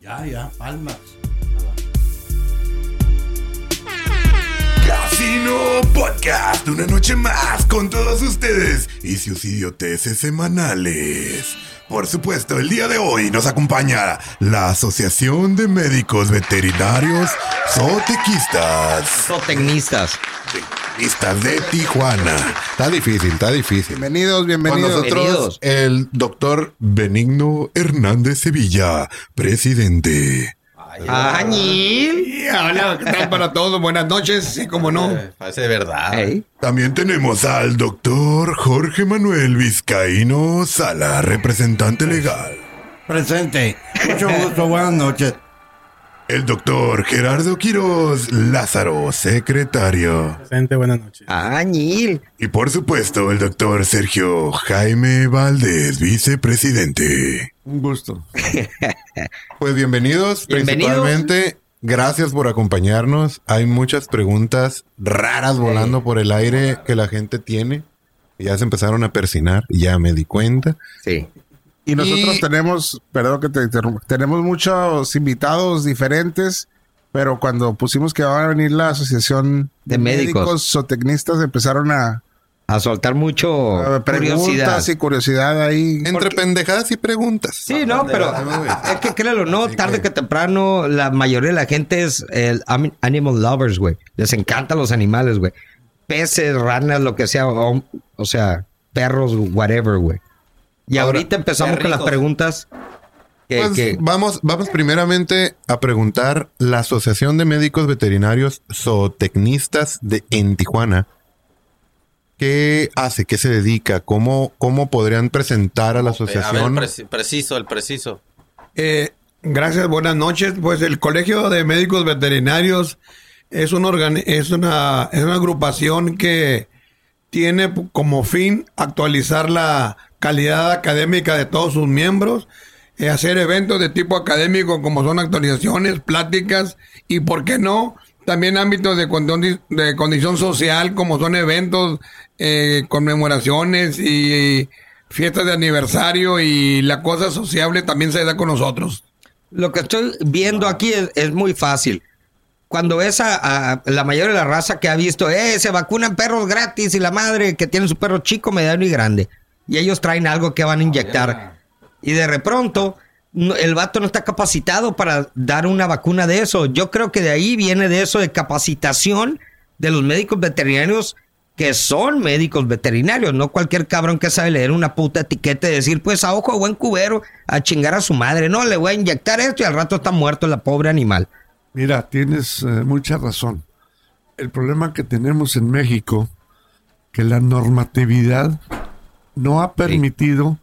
Ya, ya, palmas. Casino Podcast, una noche más con todos ustedes y sus idioteces semanales. Por supuesto, el día de hoy nos acompaña la Asociación de Médicos Veterinarios Zootequistas. Zootecnistas. Zootecnistas de Tijuana. Está difícil, está difícil. Bienvenidos, Con bienvenidos. nosotros Bienvenidos. el doctor Benigno Hernández Sevilla, presidente. Añil. Y hola, ¿qué tal para todos? Buenas noches, sí, como no. Parece de verdad. También tenemos al doctor Jorge Manuel Vizcaíno Sala, representante legal. Presente. Mucho gusto, buenas noches. El doctor Gerardo Quiroz Lázaro, secretario. Presente, buenas noches. Añil. Y por supuesto, el doctor Sergio Jaime Valdés, vicepresidente. Un gusto. Pues bienvenidos, Bienvenidos. principalmente. Gracias por acompañarnos. Hay muchas preguntas raras volando por el aire que la gente tiene. Ya se empezaron a persinar, ya me di cuenta. Sí. Y nosotros Y- tenemos, perdón que te interrumpa, tenemos muchos invitados diferentes, pero cuando pusimos que va a venir la asociación De médicos. zootecnistas, empezaron a, A soltar mucho a curiosidad. preguntas y curiosidad ahí. Entre pendejadas y preguntas. Sí, no, pero es que créelo, no, tarde que temprano la mayoría de la gente es el animal lovers, güey. Les encantan los animales, güey. Peces, ranas, lo que sea, o, o sea, perros, whatever, güey. Y Ahora, ahorita empezamos con las preguntas que, Pues que- vamos, vamos primeramente a preguntar la Asociación de Médicos Veterinarios Zootecnistas de en Tijuana. ¿Qué hace? ¿Qué se dedica? ¿Cómo, cómo podrían presentar a la A ver, asociación? preci- preciso, el preciso. Eh, gracias, buenas noches. Pues el Colegio de Médicos Veterinarios es, un es, una, es una agrupación que tiene como fin actualizar la calidad académica de todos sus miembros, eh, hacer eventos de tipo académico como son actualizaciones, pláticas y, ¿por qué no? También ámbitos de, condi- de condición social como son eventos, eh, conmemoraciones y fiestas de aniversario y la cosa sociable también se da con nosotros. Lo que estoy viendo aquí es, es muy fácil. Cuando ves a, a la mayoría de la raza que ha visto, eh, se vacunan perros gratis y la madre que tiene su perro chico, mediano y grande. Y ellos traen algo que van a inyectar. Y de repronto, el vato no está capacitado para dar una vacuna de eso. Yo creo que de ahí viene de eso de capacitación de los médicos veterinarios que son médicos veterinarios, no cualquier cabrón que sabe leer una puta etiqueta y decir, pues a ojo buen cubero, a chingar a su madre. No, le voy a inyectar esto y al rato está muerto la pobre animal. Mira, tienes eh, mucha razón. El problema que tenemos en México, que la normatividad no ha permitido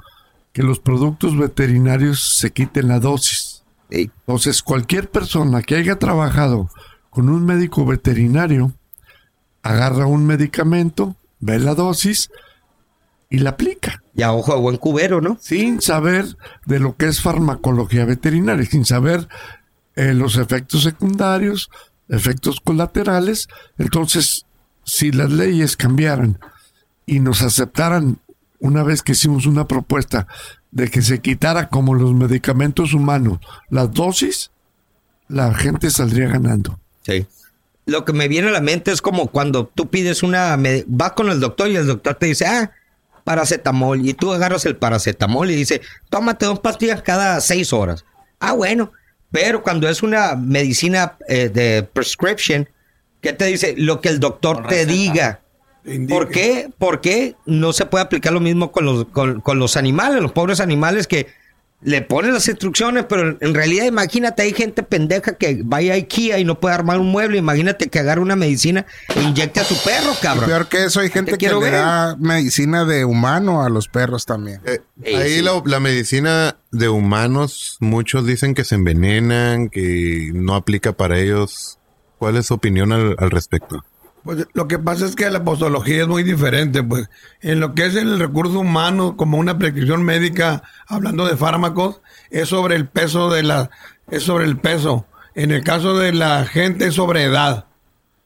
que los productos veterinarios se quiten la dosis. Sí. Entonces, cualquier persona que haya trabajado con un médico veterinario, agarra un medicamento, ve la dosis y la aplica, Y a ojo de buen cubero, ¿no? sin saber de lo que es farmacología veterinaria, sin saber eh, los efectos secundarios, efectos colaterales. Entonces, si las leyes cambiaran y nos aceptaran una vez que hicimos una propuesta de que se quitara como los medicamentos humanos las dosis, la gente saldría ganando. Sí. Lo que me viene a la mente es como cuando tú pides una... Vas con el doctor y el doctor te dice, ah, paracetamol. Y tú agarras el paracetamol y dice, tómate dos pastillas cada seis horas. Ah, bueno. Pero cuando es una medicina eh, de prescription, ¿qué te dice? Lo que el doctor te diga. ¿Por qué? ¿Por qué no se puede aplicar lo mismo con los, con, con los animales, los pobres animales que le ponen las instrucciones, pero en realidad imagínate, hay gente pendeja que vaya a IKEA y no puede armar un mueble, imagínate que agarre una medicina e inyecte a su perro, cabrón. Peor que eso, hay gente Te que le ver. da medicina de humano a los perros también. Eh, Eh, ahí sí. la, la medicina de humanos, muchos dicen que se envenenan, que no aplica para ellos. ¿Cuál es su opinión al, al respecto? Pues lo que pasa es que la postología es muy diferente, pues. En lo que es el recurso humano, como una prescripción médica, hablando de fármacos, es sobre el peso de la, es sobre el peso. En el caso de la gente es sobre edad.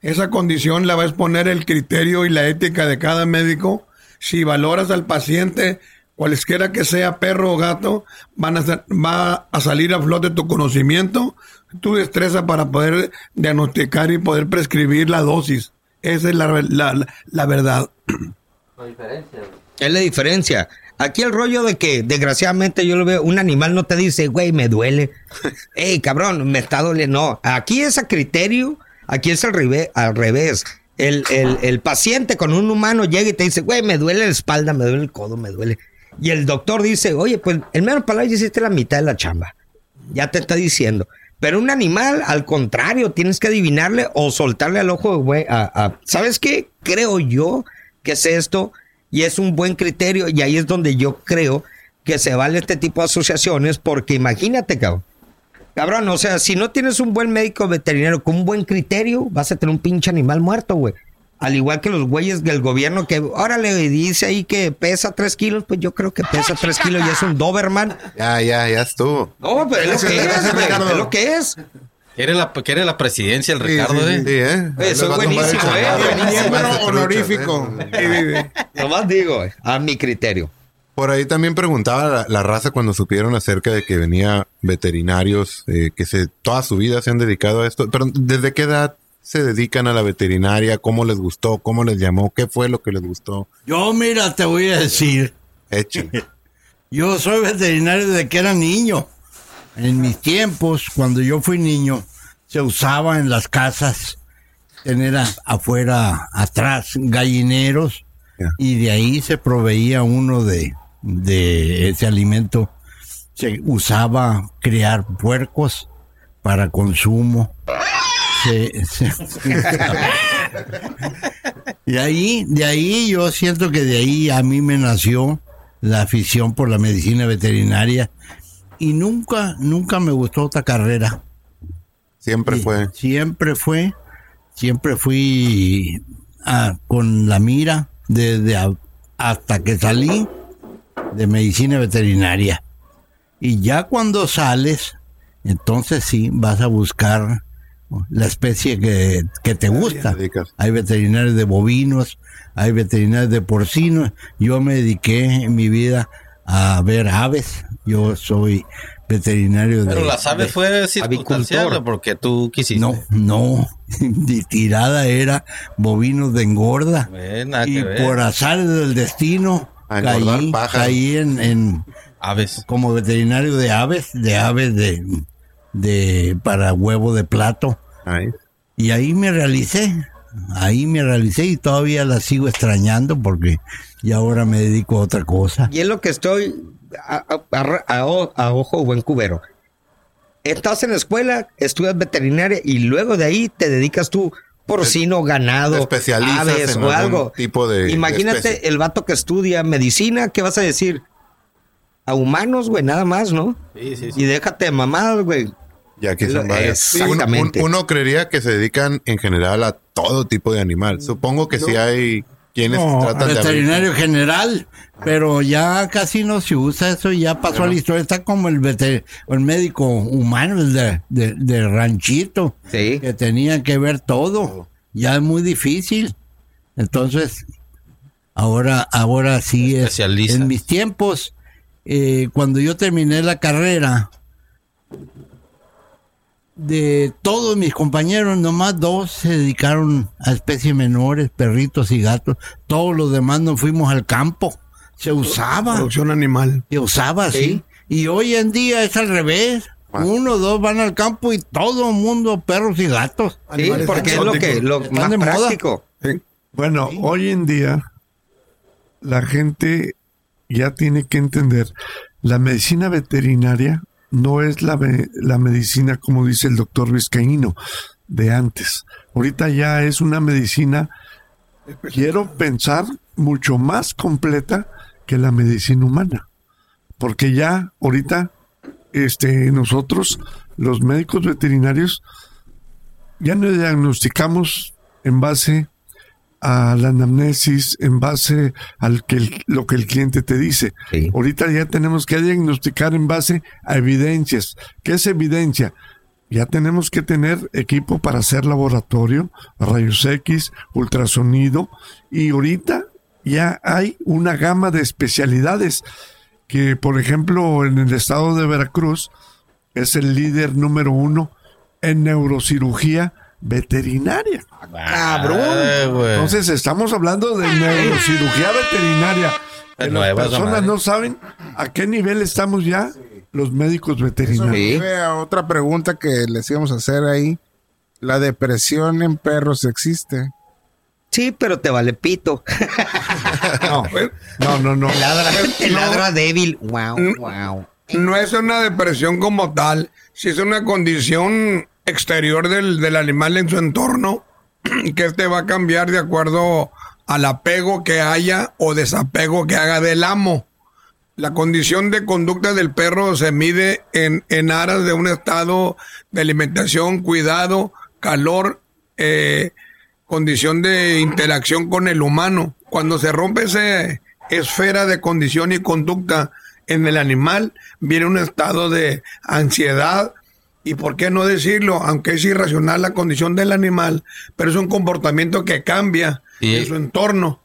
Esa condición la va a exponer el criterio y la ética de cada médico. Si valoras al paciente cualesquiera que sea perro o gato, van a ser- va a salir a flote tu conocimiento, tu destreza para poder diagnosticar y poder prescribir la dosis. Esa es la, la- la- la verdad. Es la diferencia. Aquí el rollo de que, desgraciadamente, yo lo veo, un animal no te dice, güey, me duele. Ey, cabrón, me está doliendo. No, aquí es a criterio, aquí es al, reve- al revés. El, el- el paciente con un humano llega y te dice, güey, me duele la espalda, me duele el codo, me duele. Y el doctor dice, oye, pues el mero palabra ya hiciste la mitad de la chamba. Ya te está diciendo. Pero un animal, al contrario, tienes que adivinarle o soltarle al ojo, güey. a- a- ¿Sabes qué? Creo yo que es esto y es un buen criterio y ahí es donde yo creo que se vale este tipo de asociaciones porque imagínate, cabrón. Cabrón, o sea, si no tienes un buen médico veterinario con un buen criterio, vas a tener un pinche animal muerto, güey. Al igual que los güeyes del gobierno que, órale, dice ahí que pesa tres kilos, pues yo creo que pesa tres kilos y es un Doberman. Ya, ya, ya estuvo. No, pero es lo que es, es lo que es. Quiere la, quiere la presidencia el Ricardo, Sí, ¿eh? ¿eh? Le va a tomar buenísimo, ¿eh? Buenísimo. Honorífico. ¿eh? Nomás digo, güey, a mi criterio. Por ahí también preguntaba la, la raza cuando supieron acerca de que venía veterinarios eh, que se toda su vida se han dedicado a esto. Pero ¿desde qué edad se dedican a la veterinaria? ¿Cómo les gustó? ¿Cómo les llamó? ¿Qué fue lo que les gustó? Yo, mira, te voy a decir. Echen. Yo soy veterinario desde que era niño. En mis tiempos, cuando yo fui niño, se usaba en las casas tener a- afuera, atrás, gallineros y de ahí se proveía uno de, de ese alimento. Se usaba criar puercos para consumo. Se- se- y ahí, de ahí yo siento que de ahí a mí me nació la afición por la medicina veterinaria y nunca, nunca me gustó otra carrera. Siempre Y fue. Siempre fue, siempre fui con la mira desde a- hasta que salí de medicina veterinaria. Y ya cuando sales, entonces sí vas a buscar la especie que, que te gusta. Hay veterinarios de bovinos, hay veterinarios de porcinos. Yo me dediqué en mi vida a ver aves. Yo soy veterinario de... Pero las aves de- fue circunstancial avicultor. ¿o porque tú quisiste. no, no. Mi tirada era bovinos de engorda. Eh, y por azar del destino caí, caí en, en- Aves. como veterinario de aves, de aves de, de para huevo de plato. Ahí. Y ahí me realicé. Ahí me realicé y todavía la sigo extrañando porque ya ahora me dedico a otra cosa. Y es lo que estoy a, a- a- a o- a ojo buen cubero. Estás en la escuela, estudias veterinaria y luego de ahí te dedicas tú porcino, ganado, especializas aves en o algún algo. tipo de- de Imagínate especie. el vato que estudia medicina, ¿qué vas a decir? A humanos, güey, nada más, ¿no? Sí, sí, sí. Y déjate de mamadas, güey. Ya que son varias. Uno, exactamente. un- uno creería que se dedican en general a todo tipo de animal. Supongo que sí hay quienes No, tratan de veterinario general, pero ya casi no se usa eso, ya pasó a la historia. Está como el, veter- el médico humano, el de, de- de ranchito, Sí. que tenía que ver todo. Ya es muy difícil. Entonces, ahora, ahora sí es. En mis tiempos, eh, cuando yo terminé la carrera, de todos mis compañeros, nomás dos se dedicaron a especies menores, perritos y gatos. Todos los demás nos fuimos al campo. Se usaba, Producción animal. se usaba así. Y hoy en día es al revés. Uno dos van al campo y todo el mundo, perros y gatos. Sí, porque es lo que lo más de moda. práctico. Sí. Bueno, hoy en día la gente ya tiene que entender, la medicina veterinaria no es la, la medicina, como dice el doctor Vizcaíno, de antes. Ahorita ya es una medicina, quiero pensar, mucho más completa que la medicina humana. Porque ya ahorita este, nosotros, los médicos veterinarios, ya no diagnosticamos en base a la anamnesis, en base el- lo que el cliente te dice. Sí. Ahorita ya tenemos que diagnosticar en base a evidencias. ¿Qué es evidencia? Ya tenemos que tener equipo para hacer laboratorio, rayos X, ultrasonido, y ahorita ya hay una gama de especialidades que, por ejemplo, en el estado de Veracruz es el líder número uno en neurocirugía veterinaria. Cabrón. Ay, güey. Entonces estamos hablando de neurocirugía veterinaria. Que Es las nueva personas no saben a qué nivel estamos ya los médicos Eso me veterinarios. A otra pregunta que les íbamos a hacer ahí. ¿La depresión en perros existe? Sí, pero te vale pito. No, No, no, no. Te ladra, te No. ladra débil. Wow, wow. no es una depresión como tal, si es una condición exterior del, del animal en su entorno, que este va a cambiar de acuerdo al apego que haya o desapego que haga del amo. La condición de conducta del perro se mide en, en aras de un estado de alimentación, cuidado, calor, eh, condición de interacción con el humano. Cuando se rompe esa esfera de condición y conducta en el animal, viene un estado de ansiedad y por qué no decirlo, aunque es irracional la condición del animal, pero es un comportamiento que cambia Sí. en su entorno.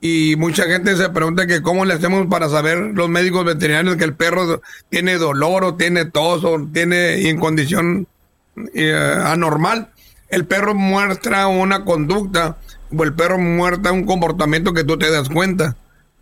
Y mucha gente se pregunta que cómo le hacemos para saber los médicos veterinarios que el perro tiene dolor o tiene tos o tiene en condición eh, anormal. El perro muestra una conducta o el perro muestra un comportamiento que tú te das cuenta.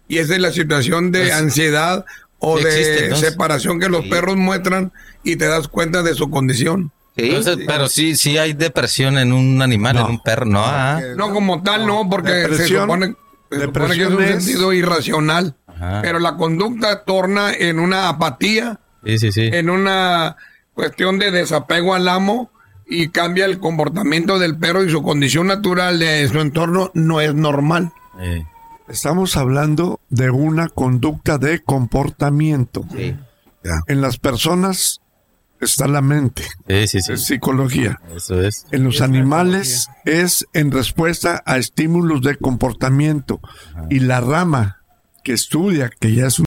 Y esa es la situación de Pues, ansiedad o sí de existe, entonces. separación que los perros muestran y te das cuenta de su condición. Sí. Entonces, pero sí, sí hay depresión en un animal, en un perro, ¿no? Ah. No como tal, no, porque se supone, se supone que es un sentido irracional. Ajá. Pero la conducta torna en una apatía, Sí, sí, sí. en una cuestión de desapego al amo y cambia el comportamiento del perro y su condición natural de su entorno no es normal. Estamos hablando de una conducta de comportamiento. Sí. En las personas está la mente, Sí, sí, sí. es psicología. Eso es. En los animales es en respuesta a estímulos de comportamiento. Y la rama que estudia, que ya es